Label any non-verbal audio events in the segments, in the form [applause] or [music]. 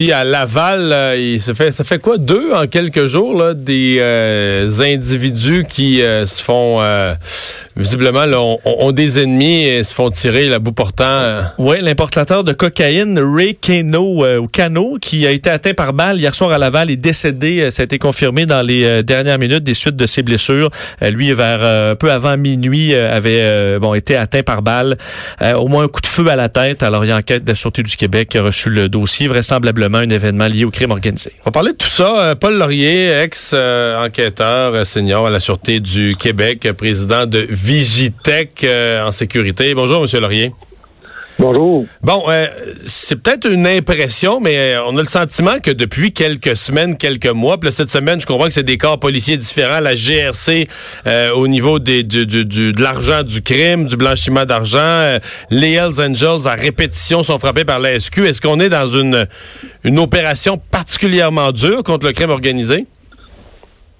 Puis à Laval, euh, il se fait, ça fait quoi deux en quelques jours là, des euh, individus qui euh, se font visiblement là, ont, des ennemis et se font tirer la bout portant. Oui, l'importateur de cocaïne Ray Cano ou Cano qui a été atteint par balle hier soir à Laval est décédé. Ça a été confirmé dans les dernières minutes des suites de ses blessures. lui vers un peu avant minuit avait bon été atteint par balle, au moins un coup de feu à la tête. Alors il y a enquête de la sûreté du Québec qui a reçu le dossier vraisemblablement un événement lié au crime organisé. On va parler de tout ça. Euh, Paul Laurier, ex-enquêteur euh, senior à la Sûreté du Québec, président de Vigitech euh, en sécurité. Bonjour, Monsieur Laurier. Bonjour. Bon, euh, c'est peut-être une impression, mais euh, on a le sentiment que depuis quelques semaines, quelques mois, puis cette semaine, je comprends que c'est des corps policiers différents, la GRC euh, au niveau des, du, de l'argent du crime, du blanchiment d'argent, les Hells Angels à répétition sont frappés par la SQ. Est-ce qu'on est dans une, une opération particulièrement dure contre le crime organisé?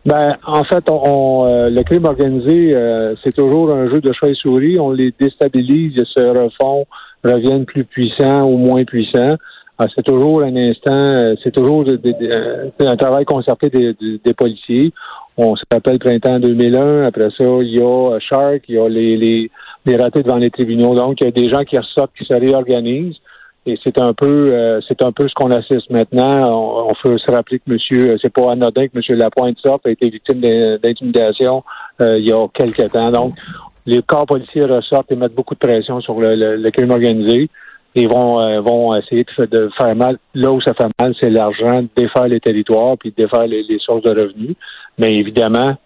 Ben, en fait, on, le crime organisé, c'est toujours un jeu de chat et souris. On les déstabilise, ils se refont reviennent plus puissants ou moins puissants. Ah, c'est toujours un instant, euh, c'est toujours euh, un travail concerté des, policiers. On se rappelle printemps 2001. Après ça, il y a Shark, il y a les, les, les ratés devant les tribunaux. Donc, il y a des gens qui ressortent, qui se réorganisent. Et c'est un peu, euh, c'est un peu ce qu'on assiste maintenant. On, on peut se rappeler que Monsieur, c'est pas anodin que Monsieur Lapointe sorte a été victime d'intimidation il y a quelques temps. Donc, les corps policiers ressortent et mettent beaucoup de pression sur le, crime organisé et vont, euh, vont essayer de, faire mal. Là où ça fait mal, c'est l'argent, défaire les territoires puis défaire les, les sources de revenus. Mais évidemment,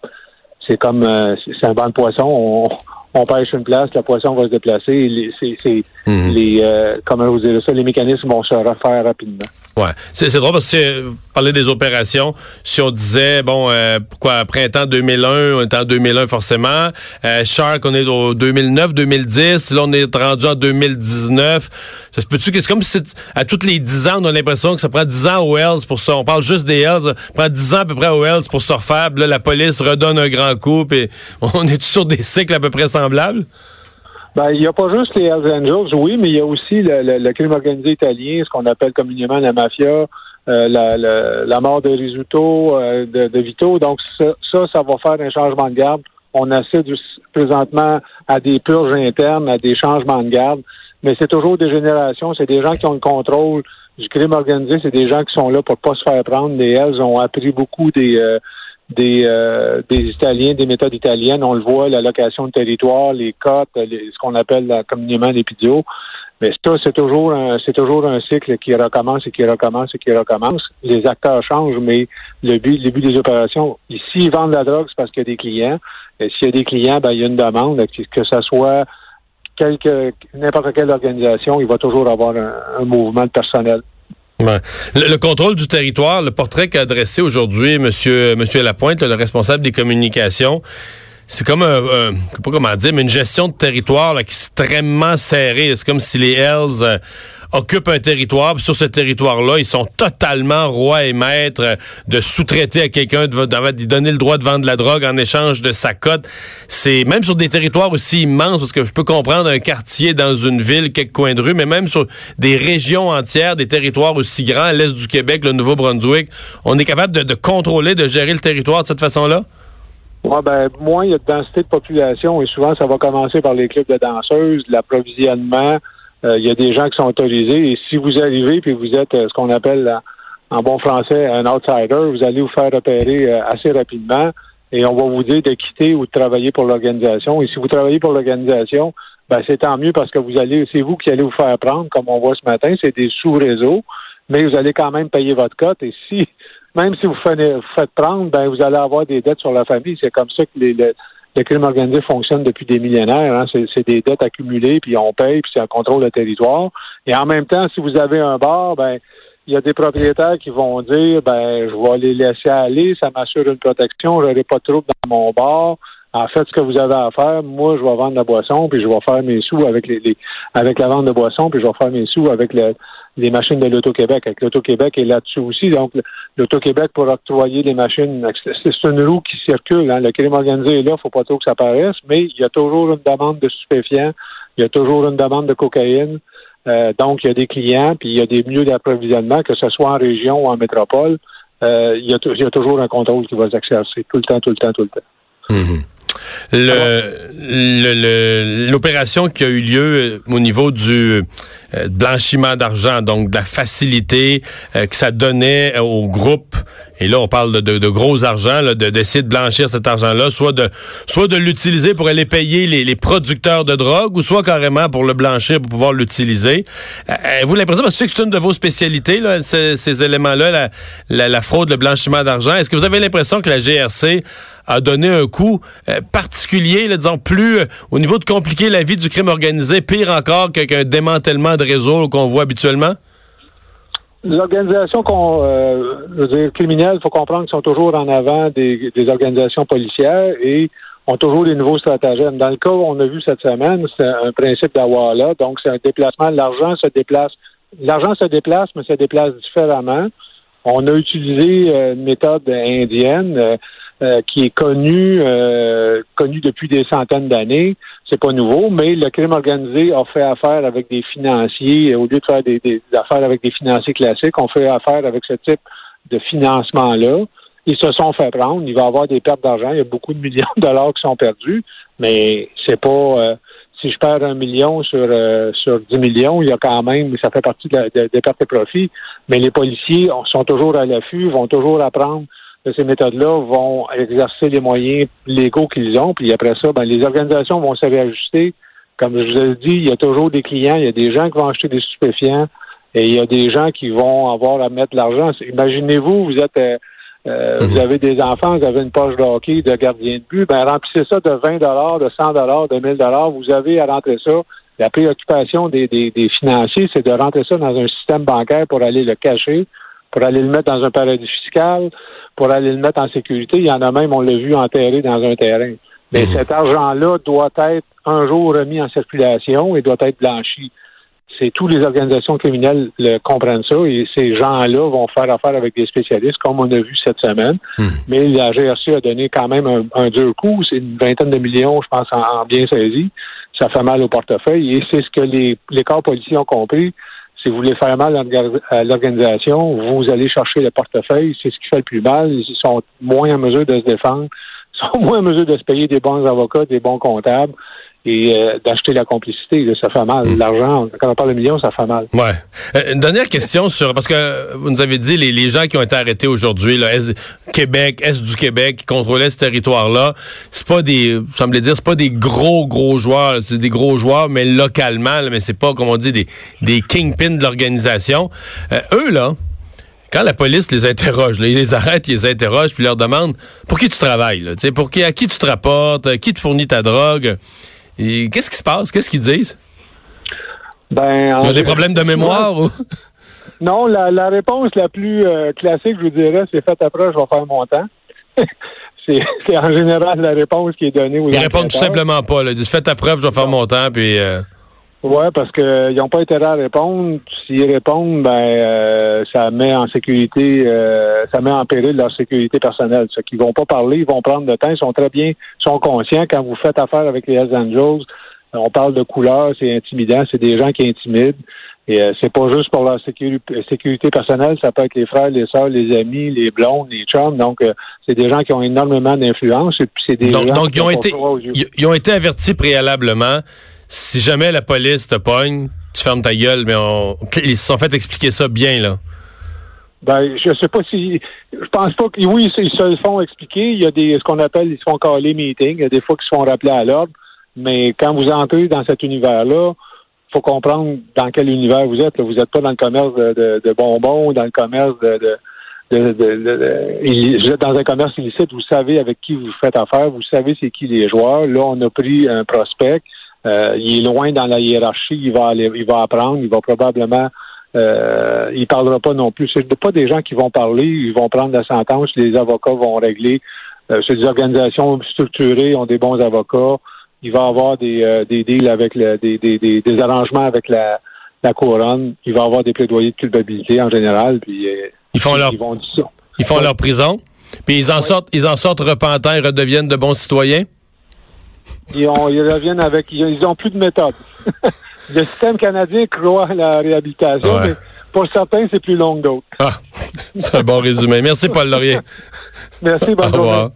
c'est comme euh, c'est un banc de poisson. On, on pêche une place, le poisson va se déplacer. C'est, mhm. les, euh, comment vous dire ça, les mécanismes vont se refaire rapidement. Ouais, c'est, drôle parce que euh, parler des opérations, si on disait bon, euh, pourquoi printemps 2001, on est en 2001 forcément, euh, Shark on est au 2009, 2010, là on est rendu en 2019. Ça se peut-tu que c'est comme si à toutes les 10 ans on a l'impression que ça prend 10 ans aux Hells pour ça. On parle juste des Hells, ça prend 10 ans à peu près aux Hells pour se refaire. Là, la police redonne un grand coup et [laughs] on est sur des cycles à peu près Ben, il n'y a pas juste les Hells Angels, oui, mais il y a aussi le, crime organisé italien, ce qu'on appelle communément la mafia, euh, la, la, mort de Risuto, euh, de, Vito. Donc, ça, ça, va faire un changement de garde. On assiste présentement à des purges internes, à des changements de garde, mais c'est toujours des générations, c'est des gens qui ont le contrôle du crime organisé, c'est des gens qui sont là pour pas se faire prendre. Les Hells ont appris beaucoup des... Euh, des, euh, des Italiens, des méthodes italiennes. On le voit, la location de territoire, les cotes, ce qu'on appelle communément les pidios. Mais ça, c'est toujours un, c'est toujours un cycle qui recommence et qui recommence et qui recommence. Les acteurs changent, mais le but, le but des opérations, s'ils vendent la drogue, c'est parce qu'il y a des clients. Et s'il y a des clients, ben, il y a une demande, que ce soit quelque, n'importe quelle organisation, il va toujours avoir un mouvement de personnel. Le, contrôle du territoire, le portrait qu'a adressé aujourd'hui Monsieur, Monsieur Lapointe, le responsable des communications, c'est comme un, un, pas comment dire, mais une gestion de territoire là, extrêmement serrée. C'est comme si les Hells euh, occupent un territoire, puis sur ce territoire-là, ils sont totalement rois et maîtres de sous-traiter à quelqu'un, de, donner le droit de vendre de la drogue en échange de sa cote. C'est même sur des territoires aussi immenses, parce que je peux comprendre un quartier dans une ville, quelques coins de rue, mais même sur des régions entières, des territoires aussi grands, l'est du Québec, le Nouveau-Brunswick, on est capable de, de contrôler, de gérer le territoire de cette façon-là? Ouais, ben, moins il y a de densité de population et souvent ça va commencer par les clubs de danseuses, l'approvisionnement. Euh, il y a des gens qui sont autorisés et si vous arrivez puis vous êtes euh, ce qu'on appelle en bon français un outsider, vous allez vous faire repérer euh, assez rapidement et on va vous dire de quitter ou de travailler pour l'organisation. Et si vous travaillez pour l'organisation, ben c'est tant mieux parce que vous allez, c'est vous qui allez vous faire prendre, comme on voit ce matin, c'est des sous-réseaux, mais vous allez quand même payer votre cote. Et si même si vous faites, prendre, ben vous allez avoir des dettes sur la famille. C'est comme ça que les, le, crime organisé fonctionne depuis des millénaires. Hein. C'est des dettes accumulées, puis on paye, puis un contrôle de territoire. Et en même temps, si vous avez un bar, ben il y a des propriétaires qui vont dire ben je vais les laisser aller, ça m'assure une protection, j'aurai pas de trouble dans mon bar. En fait, ce que vous avez à faire, moi, je vais vendre la boisson, puis je vais faire mes sous avec les, avec la vente de boisson, puis je vais faire mes sous avec le, les machines de l'Auto-Québec. Avec l'Auto-Québec est là-dessus aussi. Donc, l'Auto-Québec pour octroyer les machines, c'est une roue qui circule. Hein. Le crime organisé est là, il faut pas trop que ça paraisse, mais il y a toujours une demande de stupéfiants, il y a toujours une demande de cocaïne. Euh, donc, il y a des clients, puis il y a des milieux d'approvisionnement, que ce soit en région ou en métropole. Euh, il, y a toujours un contrôle qui va s'exercer tout le temps, tout le temps, tout le temps. Mm-hmm. L'opération qui a eu lieu au niveau du blanchiment d'argent, donc de la facilité que ça donnait au groupe et là, on parle de, de, gros argent, d'essayer de, blanchir cet argent-là, soit de soit de l'utiliser pour aller payer les, les, producteurs de drogue, ou soit carrément pour le blanchir pour pouvoir l'utiliser. Euh, vous l'impression, parce que c'est une de vos spécialités, là, ces, ces éléments-là, la, la, la, fraude, le blanchiment d'argent. Est-ce que vous avez l'impression que la GRC a donné un coup euh, particulier, là, disons, plus euh, au niveau de compliquer la vie du crime organisé, pire encore qu'un démantèlement de réseau qu'on voit habituellement? L'organisation qu'on, euh, je veux dire, criminelle, il faut comprendre qu'ils sont toujours en avant des, organisations policières et ont toujours des nouveaux stratagèmes. Dans le cas on a vu cette semaine, c'est un principe là, donc c'est un déplacement. L'argent se déplace. L'argent se déplace, mais se déplace différemment. On a utilisé euh, une méthode indienne. Euh, qui est connu euh, connu depuis des centaines d'années. C'est pas nouveau, mais le crime organisé a fait affaire avec des financiers au lieu de faire des, affaires avec des financiers classiques. On fait affaire avec ce type de financement-là. Ils se sont fait prendre. Il va y avoir des pertes d'argent. Il y a beaucoup de millions de dollars qui sont perdus, mais c'est pas. Euh, si je perds un million sur sur 10 millions, il y a quand même, ça fait partie des pertes et profits. Mais les policiers sont toujours à l'affût, vont toujours apprendre ces méthodes-là vont exercer les moyens légaux qu'ils ont. Puis après ça, ben, les organisations vont se réajuster. Comme je vous ai dit, il y a toujours des clients, il y a des gens qui vont acheter des stupéfiants et il y a des gens qui vont avoir à mettre l'argent. Imaginez-vous, vous êtes euh, euh, vous mhm. avez des enfants, vous avez une poche de hockey, de gardien de but, ben remplissez ça de 20 de 100 de 1000 Vous avez à rentrer ça. La préoccupation des, des, des financiers, c'est de rentrer ça dans un système bancaire pour aller le cacher, pour aller le mettre dans un paradis fiscal, pour aller le mettre en sécurité. Il y en a même, on l'a vu, enterré dans un terrain. Mais mhm. cet argent-là doit être un jour remis en circulation et doit être blanchi. C'est tous les organisations criminelles le comprennent ça et ces gens-là vont faire affaire avec des spécialistes, comme on a vu cette semaine. Mhm. Mais la GRC a donné quand même un, dur coup. C'est une vingtaine de millions, je pense, en, bien saisi. Ça fait mal au portefeuille et c'est ce que les, les corps policiers ont compris si vous voulez faire mal à l'organisation, vous allez chercher le portefeuille. C'est ce qui fait le plus mal. Ils sont moins en mesure de se défendre, [laughs] ils sont moins en mesure de se payer des bons avocats, des bons comptables et euh, d'acheter la complicité. ça fait mal. Hmm. L'argent, quand on parle de millions, ça fait mal. Ouais. Euh, une dernière question sur parce que vous nous avez dit les, les gens qui ont été arrêtés aujourd'hui, là, est, Québec, est du Québec, qui contrôlaient ce territoire-là, c'est pas des, semblait dire, c'est pas des gros gros joueurs, c'est des gros joueurs, mais localement, mais c'est pas comme on dit des des kingpins de l'organisation. Euh, eux là. Quand la police les interroge, ils les arrêtent, ils les interrogent, puis leur demandent pour qui tu travailles, là, pour qui, à qui tu te rapportes, qui te fournit ta drogue? Qu'est-ce qui se passe? Qu'est-ce qu'ils disent? Ben, Il y a des problèmes de mémoire ou? [laughs] Non, la, réponse la plus euh, classique, je vous dirais, c'est faites après, je vais faire mon temps. [laughs] c'est en général la réponse qui est donnée aux Ils répondent tout simplement pas. Ils disent faites ta preuve, je vais faire mon temps, puis. Euh... Oui, parce qu'ils n'ont pas intérêt à répondre. S'ils répondent, ben euh, ça met en sécurité, euh, ça met en péril leur sécurité personnelle. Ceux qui vont pas parler, ils vont prendre le temps, ils sont très bien, ils sont conscients quand vous faites affaire avec les Hells Angels. On parle de couleurs, c'est intimidant, c'est des gens qui intimident. Et euh, c'est pas juste pour leur sécurité personnelle, ça peut être les frères, les sœurs, les amis, les blondes, les chums. Donc, c'est des gens qui ont énormément d'influence. Et puis, c'est des donc, gens donc ils ont été, ils ont été avertis préalablement si jamais la police te pogne, tu fermes ta gueule, mais on, ils se sont fait expliquer ça bien, là. Ben, je sais pas si, je pense pas que, oui, ils se le font expliquer. Il y a des, ce qu'on appelle, ils se font caler meeting. Il y a des fois qu'ils se font rappeler à l'ordre. Mais quand vous entrez dans cet univers-là, faut comprendre dans quel univers vous êtes. Vous n'êtes pas dans le commerce de, de, bonbons, dans le commerce de, de de, dans un commerce illicite, vous savez avec qui vous faites affaire, vous savez c'est qui les joueurs. Là, on a pris un prospect, euh, il est loin dans la hiérarchie, il va aller, il va apprendre, il va probablement euh, il parlera pas non plus. C'est pas des gens qui vont parler, ils vont prendre la sentence, les avocats vont régler. Euh, c'est des organisations structurées, ont des bons avocats. Il va avoir des, euh, des deals avec le, des, des, des, des, arrangements avec la, la couronne. Il va avoir des plaidoyers de culpabilité en général. Puis, euh, ils font leur, ils, ils font leur prison. Puis ils en sortent, ils en sortent repentants et redeviennent de bons citoyens? Ils, ont, ils reviennent avec, ils, ont plus de méthode. [laughs] le système canadien croit à la réhabilitation, Ouais. mais pour certains, c'est plus long que d'autres. Ah, c'est un bon résumé. Merci, Paul Laurier. Merci, bonne Au revoir.